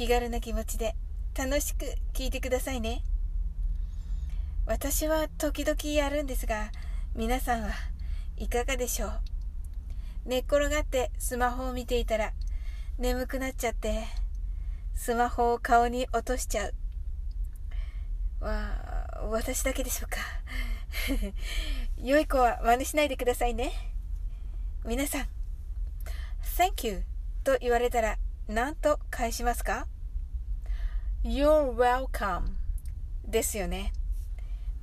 気軽な気持ちで楽しく聞いてくださいね。私は時々やるんですが、皆さんはいかがでしょう？寝っ転がってスマホを見ていたら眠くなっちゃって、スマホを顔に落としちゃう。わ、私だけでしょうか？良い子は真似しないでくださいね。皆さん、Thank you と言われたら何と返しますか ?You're welcome ですよね。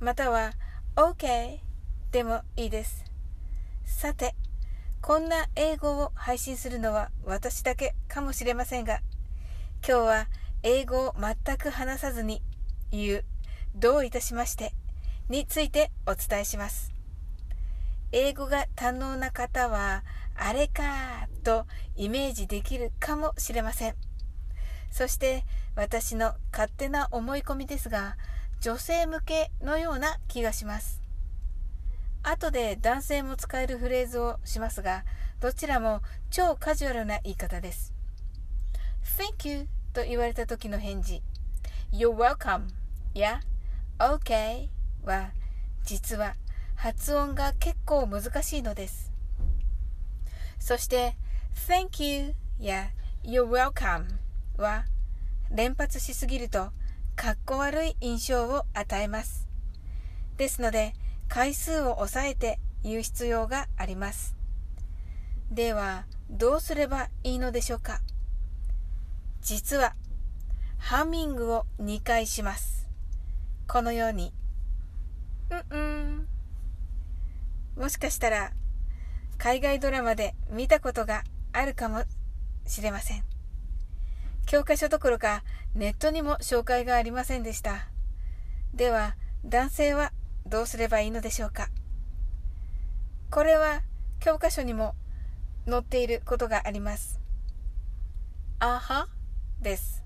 または OK でもいいです。さて、こんな英語を配信するのは私だけかもしれませんが、今日は英語を全く話さずに言う、どういたしましてについてお伝えします。英語が堪能な方は、あれかとイメージできるかもしれません。そして私の勝手な思い込みですが、女性向けのような気がします。後で男性も使えるフレーズをしますが、どちらも超カジュアルな言い方です。Thank you と言われた時の返事 You're welcome や OK は実は発音が結構難しいのです。そして Thank you や You're welcome は連発しすぎるとかっこ悪い印象を与えます。ですので回数を抑えて言う必要があります。ではどうすればいいのでしょうか？実はハミングを2回します。このように。うんうんもしかしたら海外ドラマで見たことがあるかもしれません。教科書どころかネットにも紹介がありませんでした。では男性はどうすればいいのでしょうかこれは教科書にも載っていることがあります。あはです。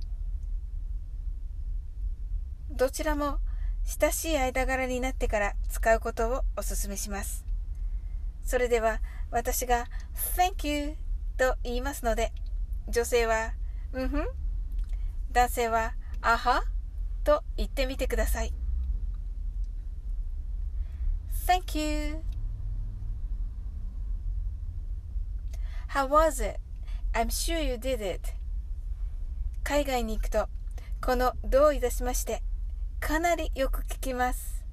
どちらも親しい間柄になってから使うことをお勧めします。それでは私が Thank you と言いますので、女性はうんふん、男性はあはと言ってみてください。Thank you. How was it? I'm sure you did it. 海外に行くと、このどういたしまして、かなりよく聞きます。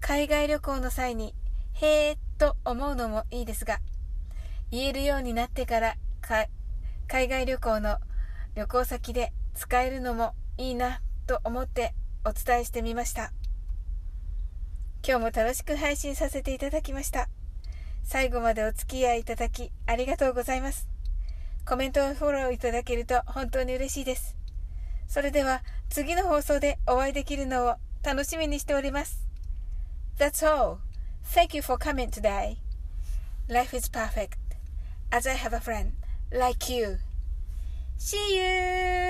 海外旅行の際に、へーと思うのもいいですが、言えるようになってから海外旅行の旅行先で使えるのもいいなと思ってお伝えしてみました。今日も楽しく配信させていただきました。最後までお付き合いいただきありがとうございます。コメントをフォローいただけると本当に嬉しいです。それでは次の放送でお会いできるのを楽しみにしております。That's all. Thank you for coming today. Life is perfect as I have a friend like you. See you!